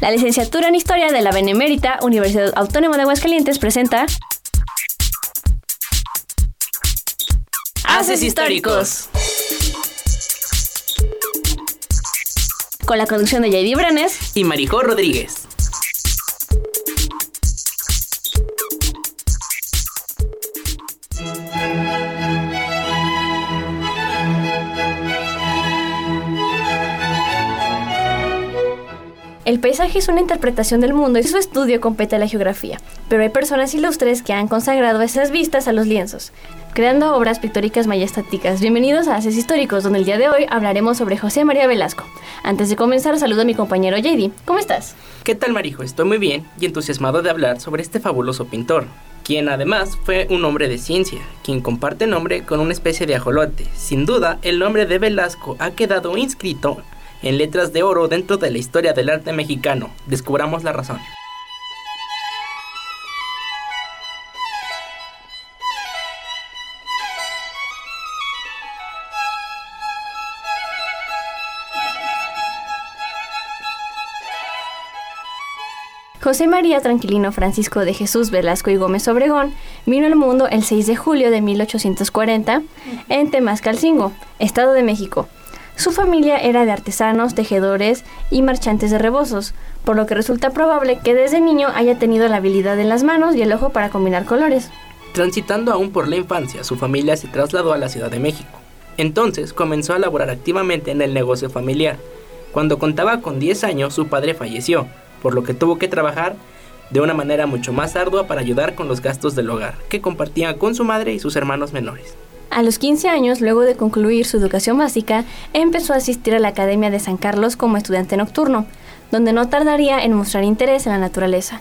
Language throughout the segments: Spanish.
La licenciatura en Historia de la Benemérita Universidad Autónoma de Aguascalientes presenta Haces Históricos. Con la conducción de J.D. Branes y Maricó Rodríguez. El paisaje es una interpretación del mundo y su estudio compete a la geografía, pero hay personas ilustres que han consagrado esas vistas a los lienzos, creando obras pictóricas majestáticas. Bienvenidos a Haces Históricos, donde el día de hoy hablaremos sobre José María Velasco. Antes de comenzar, saludo a mi compañero JD. ¿Cómo estás? ¿Qué tal, Marijo? Estoy muy bien y entusiasmado de hablar sobre este fabuloso pintor, quien además fue un hombre de ciencia, quien comparte nombre con una especie de ajolote. Sin duda, el nombre de Velasco ha quedado inscrito en letras de oro dentro de la historia del arte mexicano. Descubramos la razón. José María Tranquilino Francisco de Jesús Velasco y Gómez Obregón vino al mundo el 6 de julio de 1840 en Temascalcingo, Estado de México. Su familia era de artesanos, tejedores y marchantes de rebozos, por lo que resulta probable que desde niño haya tenido la habilidad en las manos y el ojo para combinar colores. Transitando aún por la infancia, su familia se trasladó a la Ciudad de México. Entonces comenzó a laborar activamente en el negocio familiar. Cuando contaba con 10 años, su padre falleció, por lo que tuvo que trabajar de una manera mucho más ardua para ayudar con los gastos del hogar, que compartía con su madre y sus hermanos menores. A los 15 años, luego de concluir su educación básica, empezó a asistir a la Academia de San Carlos como estudiante nocturno, donde no tardaría en mostrar interés en la naturaleza,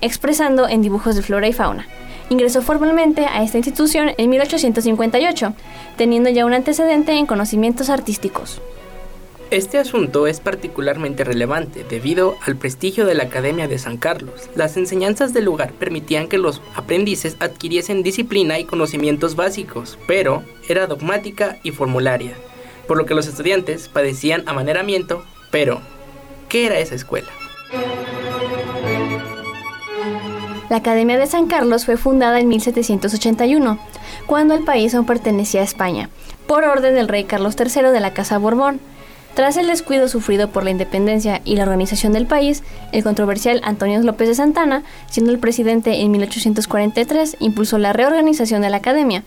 expresando en dibujos de flora y fauna. Ingresó formalmente a esta institución en 1858, teniendo ya un antecedente en conocimientos artísticos. Este asunto es particularmente relevante debido al prestigio de la Academia de San Carlos. Las enseñanzas del lugar permitían que los aprendices adquiriesen disciplina y conocimientos básicos, pero era dogmática y formularia, por lo que los estudiantes padecían amaneramiento, pero ¿qué era esa escuela? La Academia de San Carlos fue fundada en 1781, cuando el país aún pertenecía a España, por orden del rey Carlos III de la Casa Borbón tras el descuido sufrido por la independencia y la organización del país, el controversial Antonio López de Santana, siendo el presidente en 1843, impulsó la reorganización de la academia.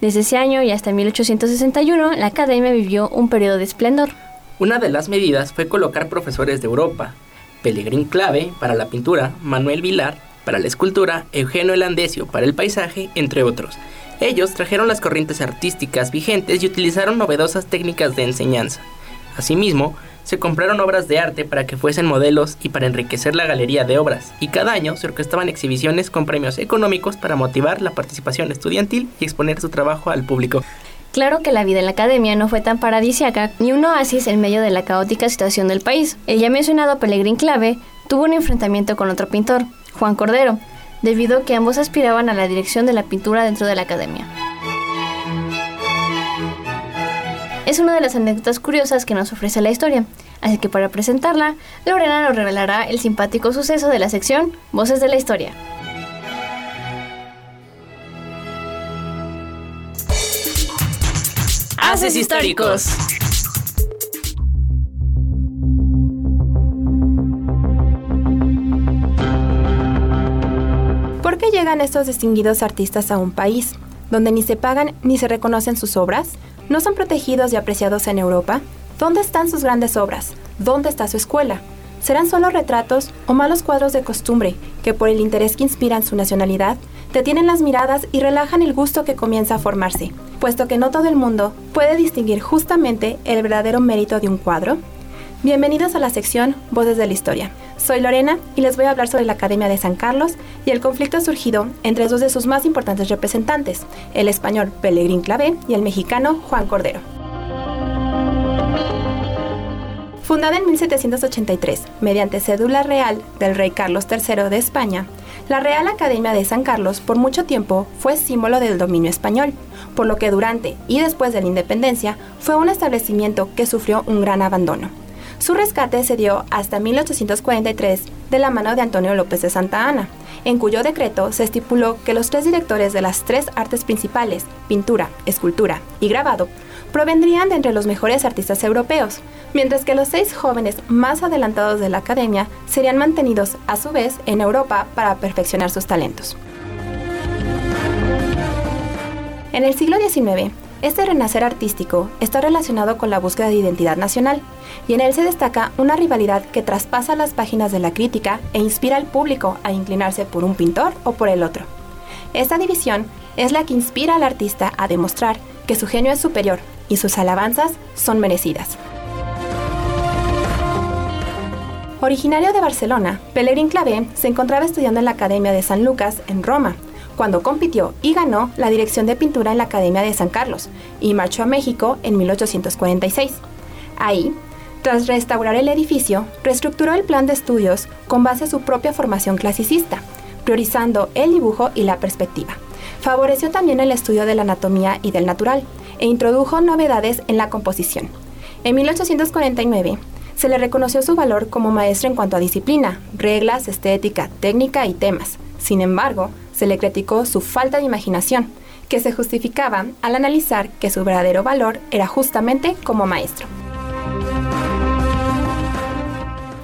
Desde ese año y hasta 1861, la academia vivió un periodo de esplendor. Una de las medidas fue colocar profesores de Europa, Pellegrín Clave para la pintura, Manuel Vilar para la escultura, Eugenio Elandesio para el paisaje, entre otros. Ellos trajeron las corrientes artísticas vigentes y utilizaron novedosas técnicas de enseñanza. Asimismo, se compraron obras de arte para que fuesen modelos y para enriquecer la galería de obras, y cada año se orquestaban exhibiciones con premios económicos para motivar la participación estudiantil y exponer su trabajo al público. Claro que la vida en la academia no fue tan paradisiaca ni un oasis en medio de la caótica situación del país. El ya mencionado Pellegrín Clave tuvo un enfrentamiento con otro pintor, Juan Cordero, debido a que ambos aspiraban a la dirección de la pintura dentro de la academia. Es una de las anécdotas curiosas que nos ofrece la historia, así que para presentarla, Lorena nos revelará el simpático suceso de la sección Voces de la Historia. Haces históricos. ¿Por qué llegan estos distinguidos artistas a un país donde ni se pagan ni se reconocen sus obras? ¿No son protegidos y apreciados en Europa? ¿Dónde están sus grandes obras? ¿Dónde está su escuela? ¿Serán solo retratos o malos cuadros de costumbre que por el interés que inspiran su nacionalidad detienen las miradas y relajan el gusto que comienza a formarse, puesto que no todo el mundo puede distinguir justamente el verdadero mérito de un cuadro? Bienvenidos a la sección Voces de la Historia. Soy Lorena y les voy a hablar sobre la Academia de San Carlos y el conflicto surgido entre dos de sus más importantes representantes, el español Pellegrín Clavé y el mexicano Juan Cordero. Fundada en 1783 mediante cédula real del rey Carlos III de España, la Real Academia de San Carlos por mucho tiempo fue símbolo del dominio español, por lo que durante y después de la independencia fue un establecimiento que sufrió un gran abandono. Su rescate se dio hasta 1843 de la mano de Antonio López de Santa Ana, en cuyo decreto se estipuló que los tres directores de las tres artes principales, pintura, escultura y grabado, provendrían de entre los mejores artistas europeos, mientras que los seis jóvenes más adelantados de la academia serían mantenidos a su vez en Europa para perfeccionar sus talentos. En el siglo XIX, este renacer artístico está relacionado con la búsqueda de identidad nacional, y en él se destaca una rivalidad que traspasa las páginas de la crítica e inspira al público a inclinarse por un pintor o por el otro. Esta división es la que inspira al artista a demostrar que su genio es superior y sus alabanzas son merecidas. Originario de Barcelona, Pellegrin Clavé se encontraba estudiando en la Academia de San Lucas en Roma, cuando compitió y ganó la dirección de pintura en la Academia de San Carlos y marchó a México en 1846. Ahí, tras restaurar el edificio, reestructuró el plan de estudios con base a su propia formación clasicista, priorizando el dibujo y la perspectiva. Favoreció también el estudio de la anatomía y del natural e introdujo novedades en la composición. En 1849, se le reconoció su valor como maestro en cuanto a disciplina, reglas, estética, técnica y temas. Sin embargo, se le criticó su falta de imaginación, que se justificaba al analizar que su verdadero valor era justamente como maestro.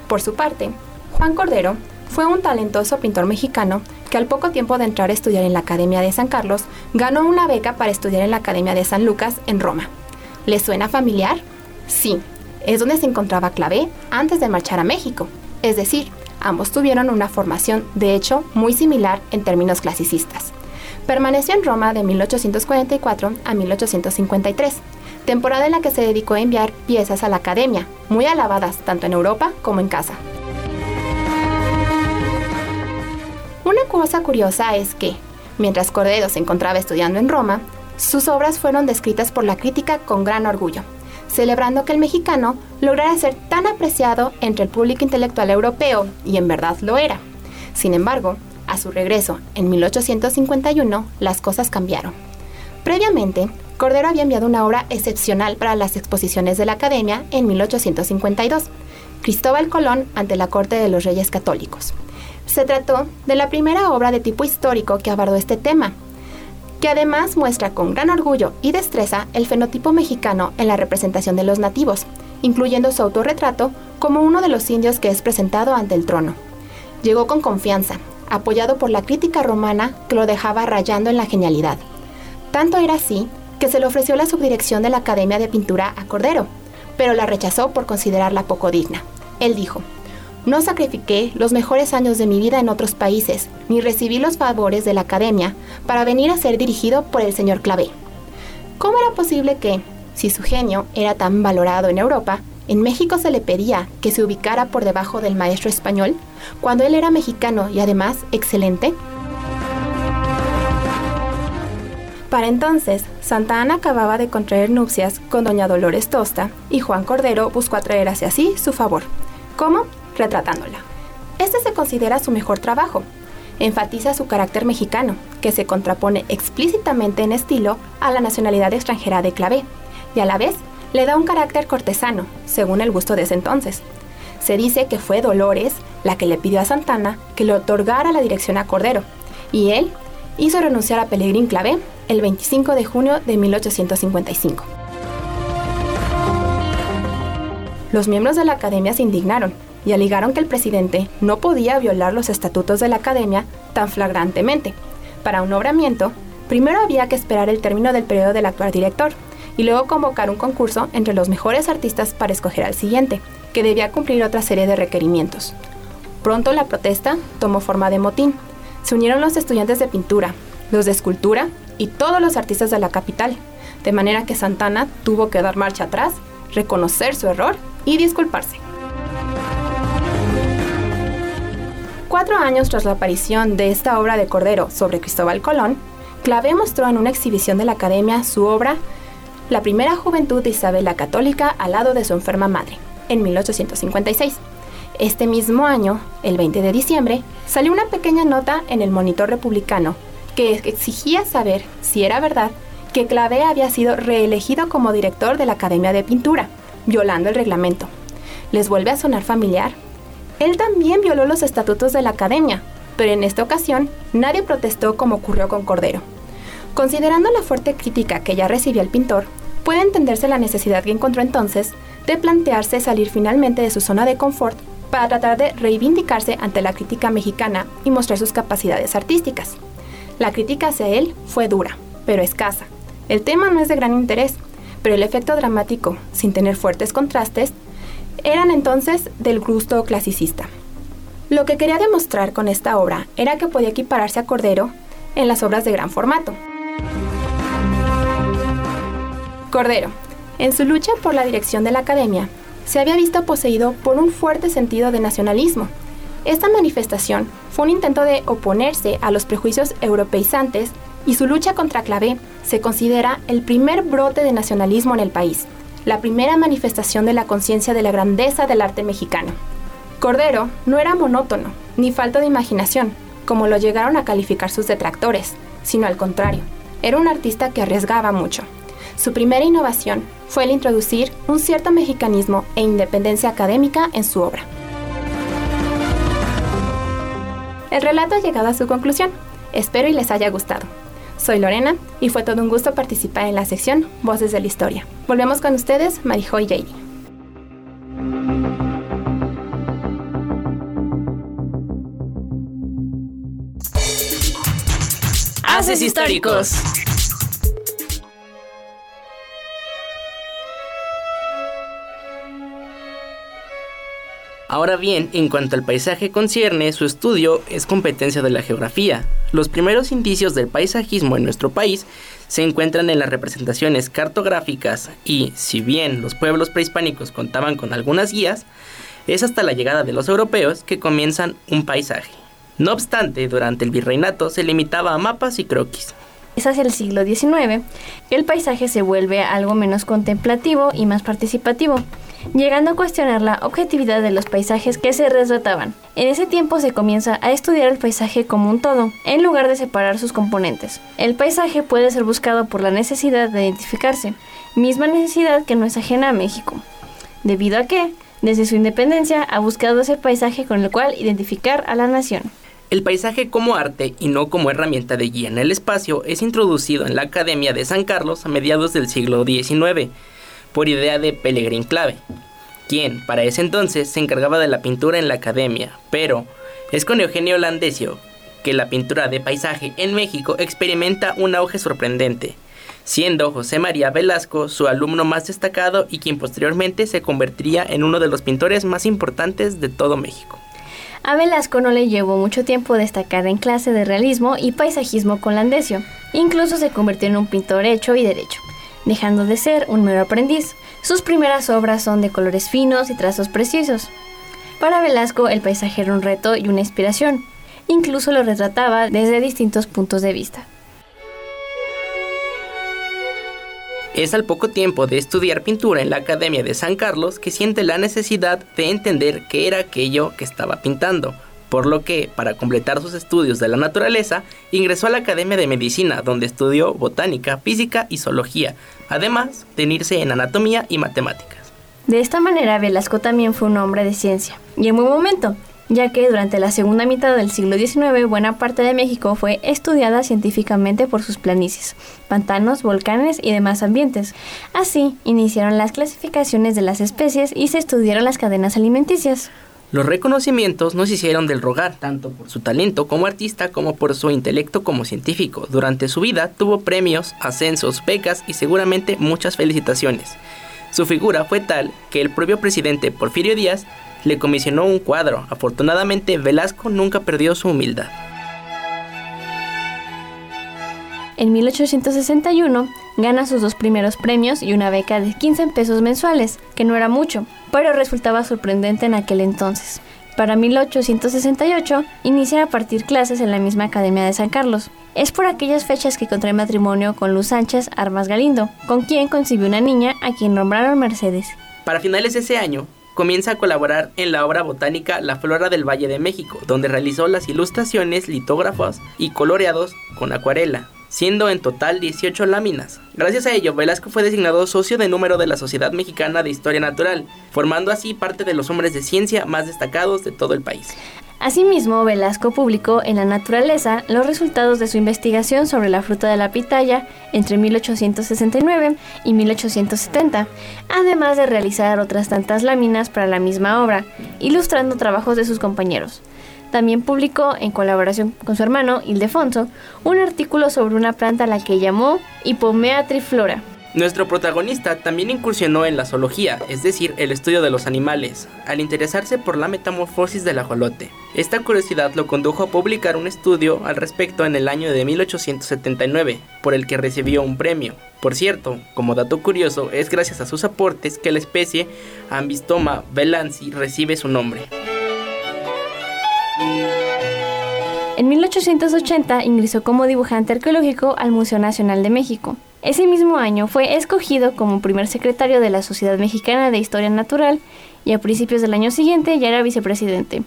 Por su parte, Juan Cordero fue un talentoso pintor mexicano que al poco tiempo de entrar a estudiar en la Academia de San Carlos, ganó una beca para estudiar en la Academia de San Lucas en Roma. ¿Le suena familiar? Sí, es donde se encontraba Clavé antes de marchar a México, es decir, Ambos tuvieron una formación, de hecho, muy similar en términos clasicistas. Permaneció en Roma de 1844 a 1853, temporada en la que se dedicó a enviar piezas a la academia, muy alabadas tanto en Europa como en casa. Una cosa curiosa es que, mientras Cordero se encontraba estudiando en Roma, sus obras fueron descritas por la crítica con gran orgullo, celebrando que el mexicano lograra ser tan apreciado entre el público intelectual europeo, y en verdad lo era. Sin embargo, a su regreso en 1851, las cosas cambiaron. Previamente, Cordero había enviado una obra excepcional para las exposiciones de la Academia en 1852, Cristóbal Colón ante la corte de los reyes católicos. Se trató de la primera obra de tipo histórico que abordó este tema, que además muestra con gran orgullo y destreza el fenotipo mexicano en la representación de los nativos, incluyendo su autorretrato como uno de los indios que es presentado ante el trono. Llegó con confianza, apoyado por la crítica romana que lo dejaba rayando en la genialidad. Tanto era así que se le ofreció la subdirección de la Academia de Pintura a Cordero, pero la rechazó por considerarla poco digna. Él dijo, no sacrifiqué los mejores años de mi vida en otros países, ni recibí los favores de la academia para venir a ser dirigido por el señor Clavé. ¿Cómo era posible que, si su genio era tan valorado en Europa, en México se le pedía que se ubicara por debajo del maestro español, cuando él era mexicano y además excelente? Para entonces, Santa Ana acababa de contraer nupcias con doña Dolores Tosta y Juan Cordero buscó atraer hacia sí su favor. ¿Cómo? Retratándola. Este se considera su mejor trabajo. Enfatiza su carácter mexicano, que se contrapone explícitamente en estilo a la nacionalidad extranjera de Clavé, y a la vez le da un carácter cortesano, según el gusto de ese entonces. Se dice que fue Dolores la que le pidió a Santana que le otorgara la dirección a Cordero, y él hizo renunciar a Pellegrín Clavé el 25 de junio de 1855. Los miembros de la academia se indignaron y alegaron que el presidente no podía violar los estatutos de la academia tan flagrantemente. Para un nombramiento, primero había que esperar el término del periodo del actual director y luego convocar un concurso entre los mejores artistas para escoger al siguiente, que debía cumplir otra serie de requerimientos. Pronto la protesta tomó forma de motín. Se unieron los estudiantes de pintura, los de escultura y todos los artistas de la capital, de manera que Santana tuvo que dar marcha atrás, reconocer su error y disculparse. Cuatro años tras la aparición de esta obra de Cordero sobre Cristóbal Colón, Clavé mostró en una exhibición de la Academia su obra La primera juventud de Isabel la Católica al lado de su enferma madre, en 1856. Este mismo año, el 20 de diciembre, salió una pequeña nota en el Monitor Republicano que exigía saber si era verdad que Clavé había sido reelegido como director de la Academia de Pintura, violando el reglamento. ¿Les vuelve a sonar familiar? Él también violó los estatutos de la academia, pero en esta ocasión nadie protestó como ocurrió con Cordero. Considerando la fuerte crítica que ya recibía el pintor, puede entenderse la necesidad que encontró entonces de plantearse salir finalmente de su zona de confort para tratar de reivindicarse ante la crítica mexicana y mostrar sus capacidades artísticas. La crítica hacia él fue dura, pero escasa. El tema no es de gran interés, pero el efecto dramático, sin tener fuertes contrastes, eran entonces del gusto clasicista. Lo que quería demostrar con esta obra era que podía equipararse a Cordero en las obras de gran formato. Cordero, en su lucha por la dirección de la academia, se había visto poseído por un fuerte sentido de nacionalismo. Esta manifestación fue un intento de oponerse a los prejuicios europeizantes y su lucha contra Clavé se considera el primer brote de nacionalismo en el país, la primera manifestación de la conciencia de la grandeza del arte mexicano. Cordero no era monótono, ni falta de imaginación, como lo llegaron a calificar sus detractores, sino al contrario, era un artista que arriesgaba mucho. Su primera innovación fue el introducir un cierto mexicanismo e independencia académica en su obra. El relato ha llegado a su conclusión. Espero y les haya gustado. Soy Lorena y fue todo un gusto participar en la sección Voces de la Historia. Volvemos con ustedes, Marijo y. Haces históricos. Ahora bien, en cuanto al paisaje concierne, su estudio es competencia de la geografía. Los primeros indicios del paisajismo en nuestro país se encuentran en las representaciones cartográficas y, si bien los pueblos prehispánicos contaban con algunas guías, es hasta la llegada de los europeos que comienzan un paisaje. No obstante, durante el virreinato se limitaba a mapas y croquis. Es hacia el siglo XIX que el paisaje se vuelve algo menos contemplativo y más participativo llegando a cuestionar la objetividad de los paisajes que se retrataban. En ese tiempo se comienza a estudiar el paisaje como un todo, en lugar de separar sus componentes. El paisaje puede ser buscado por la necesidad de identificarse, misma necesidad que no es ajena a México, debido a que, desde su independencia, ha buscado ese paisaje con el cual identificar a la nación. El paisaje como arte y no como herramienta de guía en el espacio es introducido en la Academia de San Carlos a mediados del siglo XIX por idea de Pellegrin Clave, quien para ese entonces se encargaba de la pintura en la academia, pero es con Eugenio Landesio que la pintura de paisaje en México experimenta un auge sorprendente, siendo José María Velasco su alumno más destacado y quien posteriormente se convertiría en uno de los pintores más importantes de todo México. A Velasco no le llevó mucho tiempo destacar en clase de realismo y paisajismo con Landesio, incluso se convirtió en un pintor hecho y derecho dejando de ser un mero aprendiz. Sus primeras obras son de colores finos y trazos precisos. Para Velasco el paisaje era un reto y una inspiración. Incluso lo retrataba desde distintos puntos de vista. Es al poco tiempo de estudiar pintura en la Academia de San Carlos que siente la necesidad de entender qué era aquello que estaba pintando, por lo que, para completar sus estudios de la naturaleza, ingresó a la Academia de Medicina, donde estudió botánica, física y zoología, además de unirse en anatomía y matemáticas. De esta manera, Velasco también fue un hombre de ciencia, y en buen momento, ya que durante la segunda mitad del siglo XIX buena parte de México fue estudiada científicamente por sus planicies, pantanos, volcanes y demás ambientes. Así, iniciaron las clasificaciones de las especies y se estudiaron las cadenas alimenticias. Los reconocimientos no se hicieron del rogar, tanto por su talento como artista como por su intelecto como científico. Durante su vida tuvo premios, ascensos, becas y seguramente muchas felicitaciones. Su figura fue tal que el propio presidente Porfirio Díaz le comisionó un cuadro. Afortunadamente, Velasco nunca perdió su humildad. En 1861 gana sus dos primeros premios y una beca de 15 pesos mensuales, que no era mucho, pero resultaba sorprendente en aquel entonces. Para 1868 inicia a partir clases en la misma Academia de San Carlos. Es por aquellas fechas que contrae matrimonio con Luz Sánchez Armas Galindo, con quien concibió una niña a quien nombraron Mercedes. Para finales de ese año, comienza a colaborar en la obra botánica La Flora del Valle de México, donde realizó las ilustraciones, litógrafos y coloreados con acuarela. Siendo en total 18 láminas. Gracias a ello, Velasco fue designado socio de número de la Sociedad Mexicana de Historia Natural, formando así parte de los hombres de ciencia más destacados de todo el país. Asimismo, Velasco publicó en La Naturaleza los resultados de su investigación sobre la fruta de la pitaya entre 1869 y 1870, además de realizar otras tantas láminas para la misma obra, ilustrando trabajos de sus compañeros. También publicó, en colaboración con su hermano Ildefonso, un artículo sobre una planta a la que llamó Hipomea triflora, nuestro protagonista también incursionó en la zoología, es decir, el estudio de los animales, al interesarse por la metamorfosis del ajolote. Esta curiosidad lo condujo a publicar un estudio al respecto en el año de 1879, por el que recibió un premio. Por cierto, como dato curioso, es gracias a sus aportes que la especie Ambistoma belansi recibe su nombre. En 1880 ingresó como dibujante arqueológico al Museo Nacional de México. Ese mismo año fue escogido como primer secretario de la Sociedad Mexicana de Historia Natural y a principios del año siguiente ya era vicepresidente,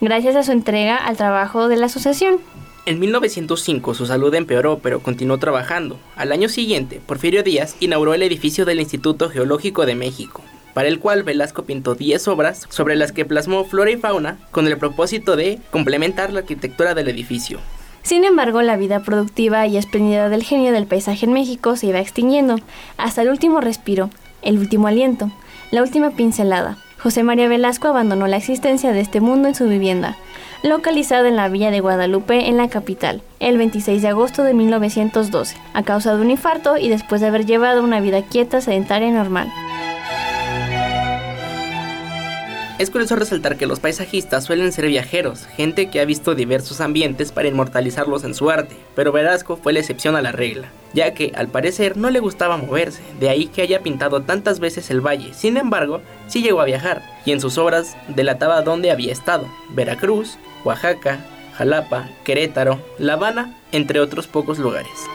gracias a su entrega al trabajo de la asociación. En 1905 su salud empeoró, pero continuó trabajando. Al año siguiente, Porfirio Díaz inauguró el edificio del Instituto Geológico de México, para el cual Velasco pintó 10 obras sobre las que plasmó flora y fauna con el propósito de complementar la arquitectura del edificio. Sin embargo, la vida productiva y espléndida del genio del paisaje en México se iba extinguiendo, hasta el último respiro, el último aliento, la última pincelada. José María Velasco abandonó la existencia de este mundo en su vivienda, localizada en la villa de Guadalupe, en la capital, el 26 de agosto de 1912, a causa de un infarto y después de haber llevado una vida quieta, sedentaria y normal. Es curioso resaltar que los paisajistas suelen ser viajeros, gente que ha visto diversos ambientes para inmortalizarlos en su arte, pero Velasco fue la excepción a la regla, ya que al parecer no le gustaba moverse, de ahí que haya pintado tantas veces el valle, sin embargo, sí llegó a viajar, y en sus obras delataba dónde había estado, Veracruz, Oaxaca, Jalapa, Querétaro, La Habana, entre otros pocos lugares.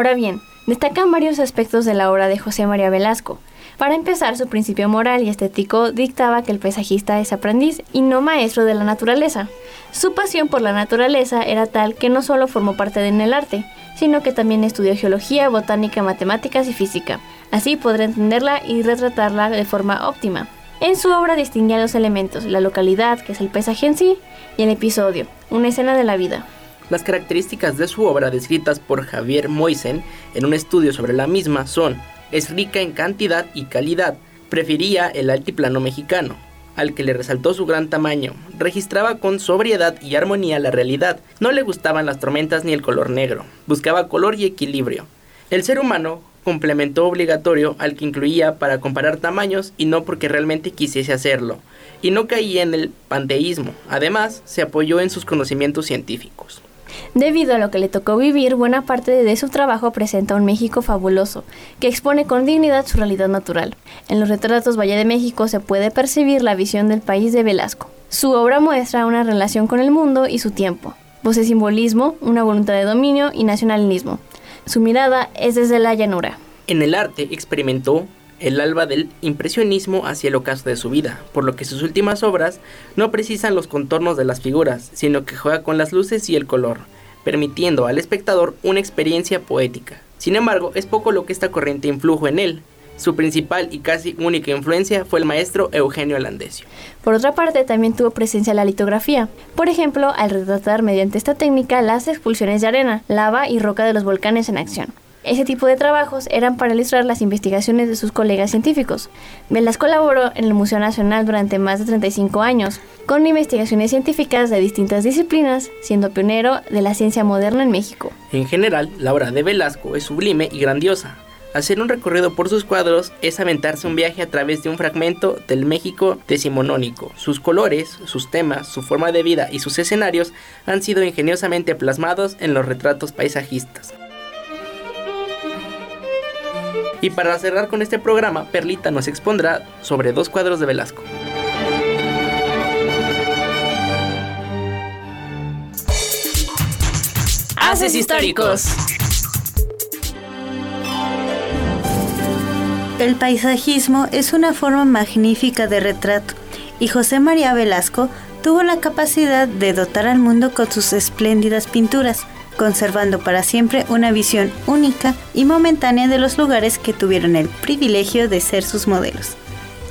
Ahora bien, destacan varios aspectos de la obra de José María Velasco. Para empezar, su principio moral y estético dictaba que el paisajista es aprendiz y no maestro de la naturaleza. Su pasión por la naturaleza era tal que no solo formó parte en el arte, sino que también estudió geología, botánica, matemáticas y física. Así podrá entenderla y retratarla de forma óptima. En su obra distinguía los elementos, la localidad, que es el paisaje en sí, y el episodio, una escena de la vida. Las características de su obra descritas por Javier Moisen en un estudio sobre la misma son, es rica en cantidad y calidad, prefería el altiplano mexicano, al que le resaltó su gran tamaño, registraba con sobriedad y armonía la realidad, no le gustaban las tormentas ni el color negro, buscaba color y equilibrio. El ser humano complementó obligatorio al que incluía para comparar tamaños y no porque realmente quisiese hacerlo, y no caía en el panteísmo, además se apoyó en sus conocimientos científicos. Debido a lo que le tocó vivir, buena parte de su trabajo presenta un México fabuloso, que expone con dignidad su realidad natural. En los retratos Valle de México se puede percibir la visión del país de Velasco. Su obra muestra una relación con el mundo y su tiempo. Posee simbolismo, una voluntad de dominio y nacionalismo. Su mirada es desde la llanura. En el arte experimentó el alba del impresionismo hacia el ocaso de su vida, por lo que sus últimas obras no precisan los contornos de las figuras, sino que juega con las luces y el color, permitiendo al espectador una experiencia poética. Sin embargo, es poco lo que esta corriente influjo en él. Su principal y casi única influencia fue el maestro Eugenio Landesio. Por otra parte, también tuvo presencia la litografía. Por ejemplo, al retratar mediante esta técnica las expulsiones de arena, lava y roca de los volcanes en acción. Ese tipo de trabajos eran para ilustrar las investigaciones de sus colegas científicos. Velas colaboró en el Museo Nacional durante más de 35 años, con investigaciones científicas de distintas disciplinas, siendo pionero de la ciencia moderna en México. En general, la obra de Velasco es sublime y grandiosa. Hacer un recorrido por sus cuadros es aventarse un viaje a través de un fragmento del México decimonónico. Sus colores, sus temas, su forma de vida y sus escenarios han sido ingeniosamente plasmados en los retratos paisajistas. Y para cerrar con este programa, Perlita nos expondrá sobre dos cuadros de Velasco. Haces históricos. El paisajismo es una forma magnífica de retrato y José María Velasco tuvo la capacidad de dotar al mundo con sus espléndidas pinturas conservando para siempre una visión única y momentánea de los lugares que tuvieron el privilegio de ser sus modelos.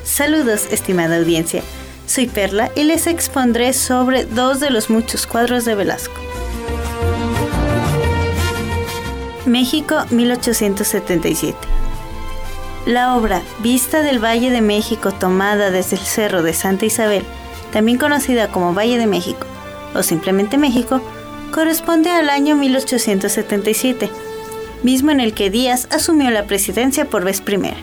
Saludos, estimada audiencia. Soy Perla y les expondré sobre dos de los muchos cuadros de Velasco. México 1877. La obra Vista del Valle de México tomada desde el Cerro de Santa Isabel, también conocida como Valle de México o simplemente México, corresponde al año 1877, mismo en el que Díaz asumió la presidencia por vez primera.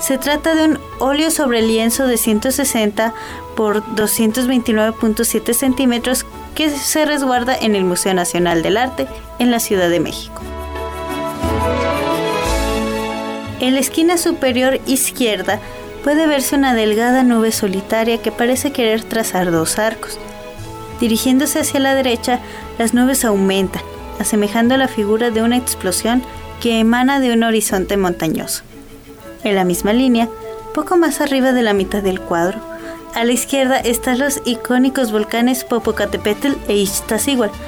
Se trata de un óleo sobre lienzo de 160 por 229.7 centímetros que se resguarda en el Museo Nacional del Arte en la Ciudad de México. En la esquina superior izquierda puede verse una delgada nube solitaria que parece querer trazar dos arcos. Dirigiéndose hacia la derecha, las nubes aumentan, asemejando la figura de una explosión que emana de un horizonte montañoso. En la misma línea, poco más arriba de la mitad del cuadro, a la izquierda están los icónicos volcanes Popocatépetl e Iztaccíhuatl,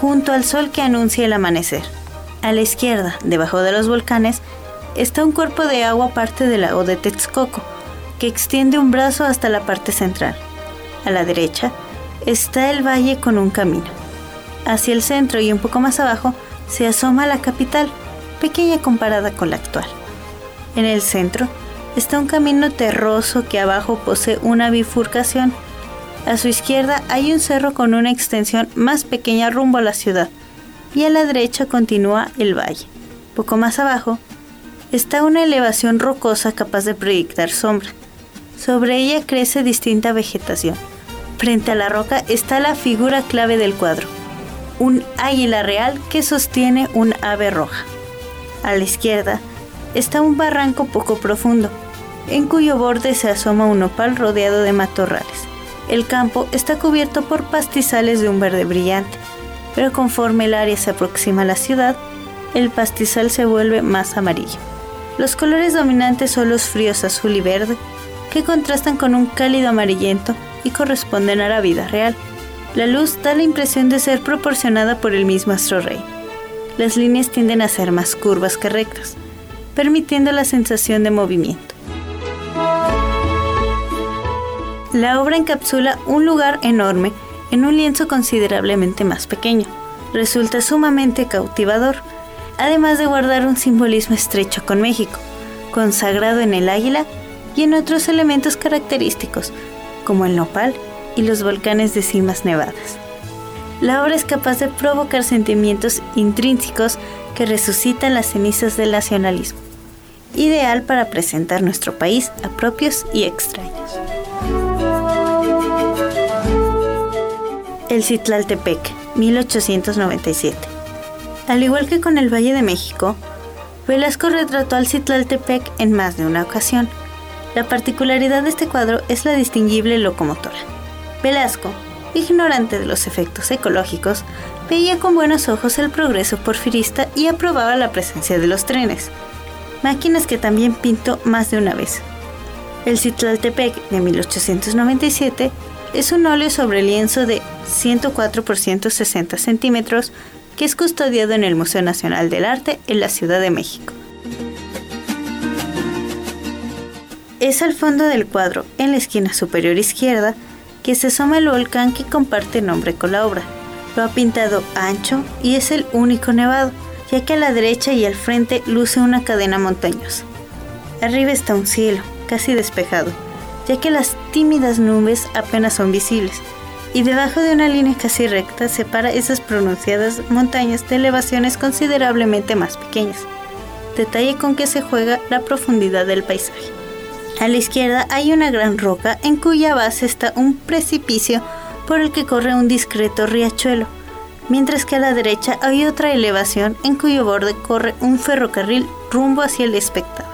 junto al sol que anuncia el amanecer. A la izquierda, debajo de los volcanes, está un cuerpo de agua parte del lago de Texcoco, que extiende un brazo hasta la parte central. A la derecha está el valle con un camino. Hacia el centro y un poco más abajo se asoma la capital, pequeña comparada con la actual. En el centro está un camino terroso que abajo posee una bifurcación. A su izquierda hay un cerro con una extensión más pequeña rumbo a la ciudad y a la derecha continúa el valle. Poco más abajo está una elevación rocosa capaz de proyectar sombra. Sobre ella crece distinta vegetación. Frente a la roca está la figura clave del cuadro, un águila real que sostiene un ave roja. A la izquierda está un barranco poco profundo, en cuyo borde se asoma un opal rodeado de matorrales. El campo está cubierto por pastizales de un verde brillante, pero conforme el área se aproxima a la ciudad, el pastizal se vuelve más amarillo. Los colores dominantes son los fríos azul y verde, que contrastan con un cálido amarillento corresponden a la vida real. La luz da la impresión de ser proporcionada por el mismo astro rey. Las líneas tienden a ser más curvas que rectas, permitiendo la sensación de movimiento. La obra encapsula un lugar enorme en un lienzo considerablemente más pequeño. Resulta sumamente cautivador además de guardar un simbolismo estrecho con México, consagrado en el águila y en otros elementos característicos, como el nopal y los volcanes de cimas nevadas. La obra es capaz de provocar sentimientos intrínsecos que resucitan las cenizas del nacionalismo, ideal para presentar nuestro país a propios y extraños. El Citlaltepec, 1897. Al igual que con el Valle de México, Velasco retrató al Citlaltepec en más de una ocasión. La particularidad de este cuadro es la distinguible locomotora. Velasco, ignorante de los efectos ecológicos, veía con buenos ojos el progreso porfirista y aprobaba la presencia de los trenes, máquinas que también pintó más de una vez. El Citlaltepec de 1897 es un óleo sobre lienzo de 104 por 160 centímetros que es custodiado en el Museo Nacional del Arte en la Ciudad de México. Es al fondo del cuadro, en la esquina superior izquierda, que se asoma el volcán que comparte nombre con la obra. Lo ha pintado ancho y es el único nevado, ya que a la derecha y al frente luce una cadena montañosa. Arriba está un cielo, casi despejado, ya que las tímidas nubes apenas son visibles, y debajo de una línea casi recta separa esas pronunciadas montañas de elevaciones considerablemente más pequeñas, detalle con que se juega la profundidad del paisaje. A la izquierda hay una gran roca en cuya base está un precipicio por el que corre un discreto riachuelo, mientras que a la derecha hay otra elevación en cuyo borde corre un ferrocarril rumbo hacia el espectador.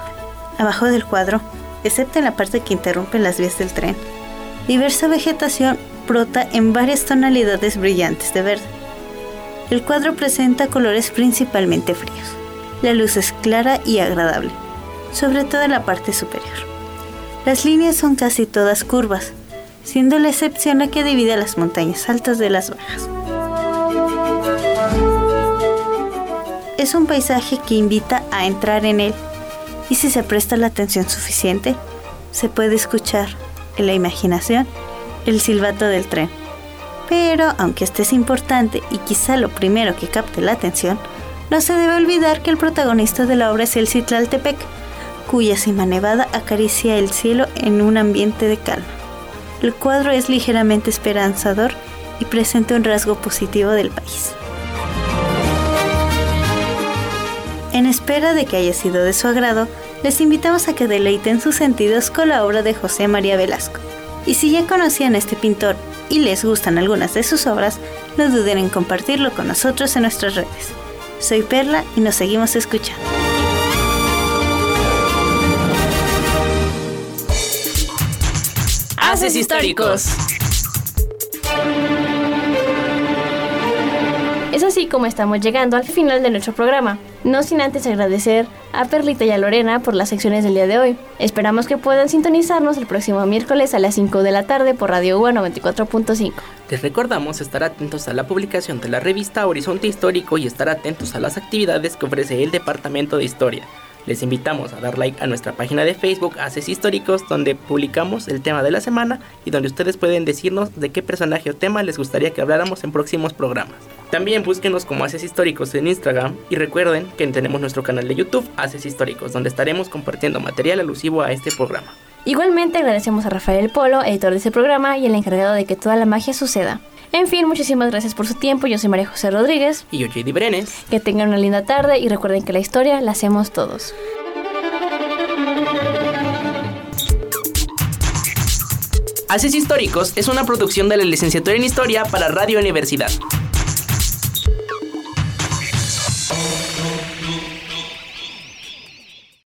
Abajo del cuadro, excepto en la parte que interrumpe las vías del tren, diversa vegetación brota en varias tonalidades brillantes de verde. El cuadro presenta colores principalmente fríos. La luz es clara y agradable. sobre todo en la parte superior. Las líneas son casi todas curvas, siendo la excepción la que divide las montañas altas de las bajas. Es un paisaje que invita a entrar en él y si se presta la atención suficiente, se puede escuchar en la imaginación el silbato del tren. Pero aunque este es importante y quizá lo primero que capte la atención, no se debe olvidar que el protagonista de la obra es el Citlaltepec, cuya cima nevada acaricia el cielo en un ambiente de calma. El cuadro es ligeramente esperanzador y presenta un rasgo positivo del país. En espera de que haya sido de su agrado, les invitamos a que deleiten sus sentidos con la obra de José María Velasco. Y si ya conocían este pintor y les gustan algunas de sus obras, no duden en compartirlo con nosotros en nuestras redes. Soy Perla y nos seguimos escuchando. Históricos. Es así como estamos llegando al final de nuestro programa, no sin antes agradecer a Perlita y a Lorena por las secciones del día de hoy. Esperamos que puedan sintonizarnos el próximo miércoles a las 5 de la tarde por Radio UA 94.5. Les recordamos estar atentos a la publicación de la revista Horizonte Histórico y estar atentos a las actividades que ofrece el Departamento de Historia. Les invitamos a dar like a nuestra página de Facebook Haces Históricos, donde publicamos el tema de la semana y donde ustedes pueden decirnos de qué personaje o tema les gustaría que habláramos en próximos programas. También búsquenos como Haces Históricos en Instagram y recuerden que tenemos nuestro canal de YouTube Haces Históricos, donde estaremos compartiendo material alusivo a este programa. Igualmente agradecemos a Rafael Polo, editor de este programa y el encargado de que toda la magia suceda. En fin, muchísimas gracias por su tiempo. Yo soy María José Rodríguez. Y yo, JD Brenes. Que tengan una linda tarde y recuerden que la historia la hacemos todos. Haces Históricos es una producción de la licenciatura en Historia para Radio Universidad.